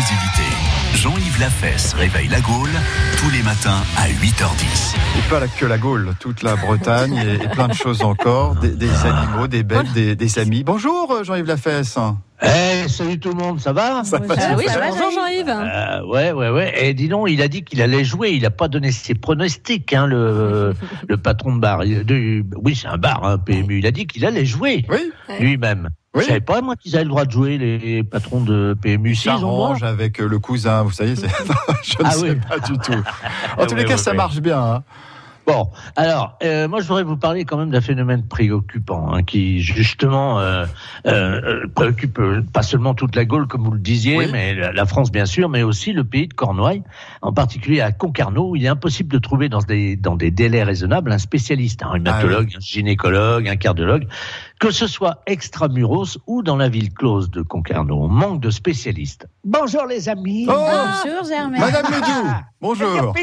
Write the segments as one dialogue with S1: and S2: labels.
S1: exclusivité. Jean-Yves Lafesse réveille la Gaule tous les matins à 8h10.
S2: Et pas que la Gaule, toute la Bretagne et, et plein de choses encore, des, des animaux, des bêtes, des, des amis. Bonjour euh, Jean-Yves Lafesse.
S3: Eh, salut tout le monde, ça va
S2: Ça va
S4: Ah oui, ça va, bonjour Jean-Yves.
S3: Euh, Ouais, ouais, ouais. Et dis donc, il a dit qu'il allait jouer. Il n'a pas donné ses pronostics, hein, le, le patron de bar. De- oui, c'est un bar, hein, PMU. Il a dit qu'il allait jouer
S2: Oui,
S3: lui-même.
S2: Oui.
S3: Je savais pas, moi, qu'ils avaient le droit de jouer, les patrons de PMU. Si, ils ont
S2: s'arrange avec euh, le cousin, vous savez, je ne
S3: Ah
S2: sais
S3: oui.
S2: pas du tout. En tous les cas, ça marche bien. hein.
S3: Bon, alors, euh, moi, je voudrais vous parler quand même d'un phénomène préoccupant hein, qui, justement, euh, euh, préoccupe euh, pas seulement toute la Gaule, comme vous le disiez,
S2: Oui.
S3: mais la, la France, bien sûr, mais aussi le pays de Cornouailles, en particulier à Concarneau, où il est impossible de trouver dans des, dans des délais raisonnables un spécialiste, un rhumatologue, un gynécologue, un cardiologue, que ce soit extramuros ou dans la ville close de Concarneau. On manque de spécialistes. Bonjour les amis.
S2: Oh,
S4: Bonjour Germaine.
S2: Madame Ledoux, bonjour.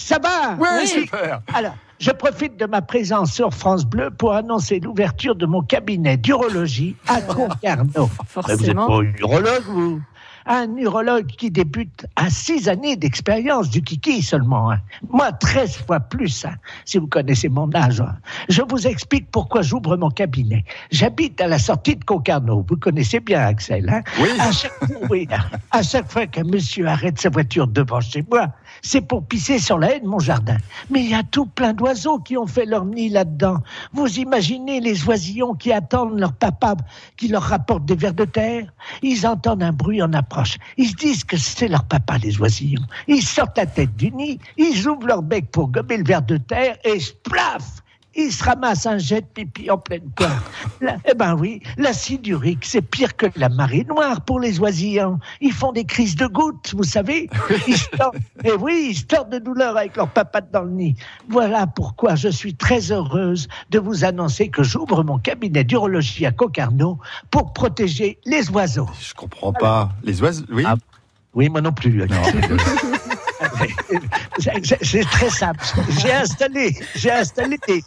S3: Ça va
S2: Oui,
S4: Oui.
S2: super.
S3: alors, je profite de ma présence sur France Bleu pour annoncer l'ouverture de mon cabinet d'urologie à Concarneau. Vous êtes
S4: Forcément.
S3: pas urologue, vous? Un urologue qui débute à six années d'expérience, du kiki seulement. hein. Moi, 13 fois plus, hein, si vous connaissez mon âge. hein. Je vous explique pourquoi j'ouvre mon cabinet. J'habite à la sortie de Concarneau. Vous connaissez bien Axel, hein?
S2: Oui,
S3: à chaque, fois, oui, à chaque fois qu'un monsieur arrête sa voiture devant chez moi, c'est pour pisser sur la haie de mon jardin. Mais il y a tout plein d'oiseaux qui ont fait leur nid là-dedans. Vous imaginez les oisillons qui attendent leur papa qui leur rapporte des vers de terre? Ils entendent un bruit en approche. Ils se disent que c'est leur papa, les oisillons. Ils sortent la tête du nid, ils ouvrent leur bec pour gommer le ver de terre et splaf ils se ramassent un jet de pipi en pleine pointe. La- eh ben oui, l'acide urique, c'est pire que la marée noire pour les oisillons. Ils font des crises de gouttes, vous savez. Ils se tordent, eh oui, ils se tordent de douleur avec leur papate dans le nid. Voilà pourquoi je suis très heureuse de vous annoncer que j'ouvre mon cabinet d'urologie à Concarneau pour protéger les oiseaux.
S2: je comprends pas. Les oiseaux, oui.
S3: Ah, Oui, moi non plus.
S2: Non.
S3: C'est- très simple. J'ai installé, j'ai installé des,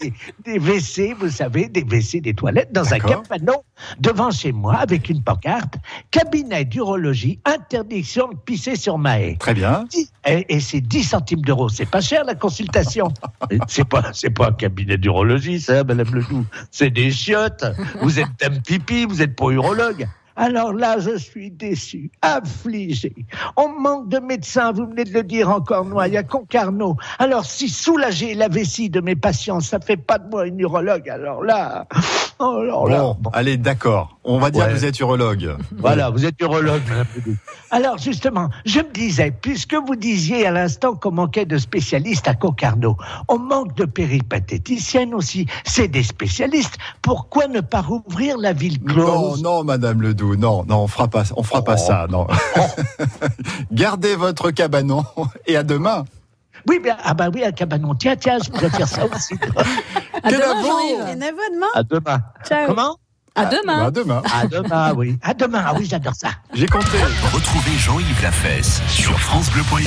S3: des WC, vous savez, des WC, des toilettes dans un cabanon devant chez moi avec une pancarte cabinet d'urologie, interdiction de pisser sur ma haie.
S2: Très bien.
S3: Et, et c'est 10 centimes d'euros. C'est pas cher la consultation. C'est pas, c'est pas un cabinet d'urologie, ça, Madame Ledoux. C'est des chiottes. Vous êtes un pipi, vous êtes pas urologue. Alors là, je suis déçu, affligé. On manque de médecins, vous venez de le dire encore, Noy, à Concarneau. Alors si soulager la vessie de mes patients, ça fait pas de moi une urologue, alors là, alors là,
S2: Bon, allez, d'accord. On va dire
S3: Ouais.
S2: que vous êtes urologue.
S3: voilà, vous êtes urologue. Alors justement, je me disais, puisque vous disiez à l'instant qu'on manquait de spécialistes à Concarneau, on manque de péripatéticiennes aussi, c'est des spécialistes. Pourquoi ne pas rouvrir la ville
S2: Non,
S3: close?
S2: non, Madame Ledoux, non, non, on fera pas, on fera pas
S3: Oh.
S2: ça, non. Gardez votre cabanon et à demain.
S3: Oui, bien, ah bah oui, un cabanon. Tiens, tiens, je pourrais faire ça aussi.
S4: À demain Jean-Yves.
S5: À demain.
S3: À demain.
S4: Ciao.
S3: Comment?
S4: À demain.
S2: À demain.
S3: À demain, oui. À demain, ah oui, j'adore ça.
S2: J'ai compté.
S1: Retrouvez Jean-Yves Lafesse sur FranceBleu.fr.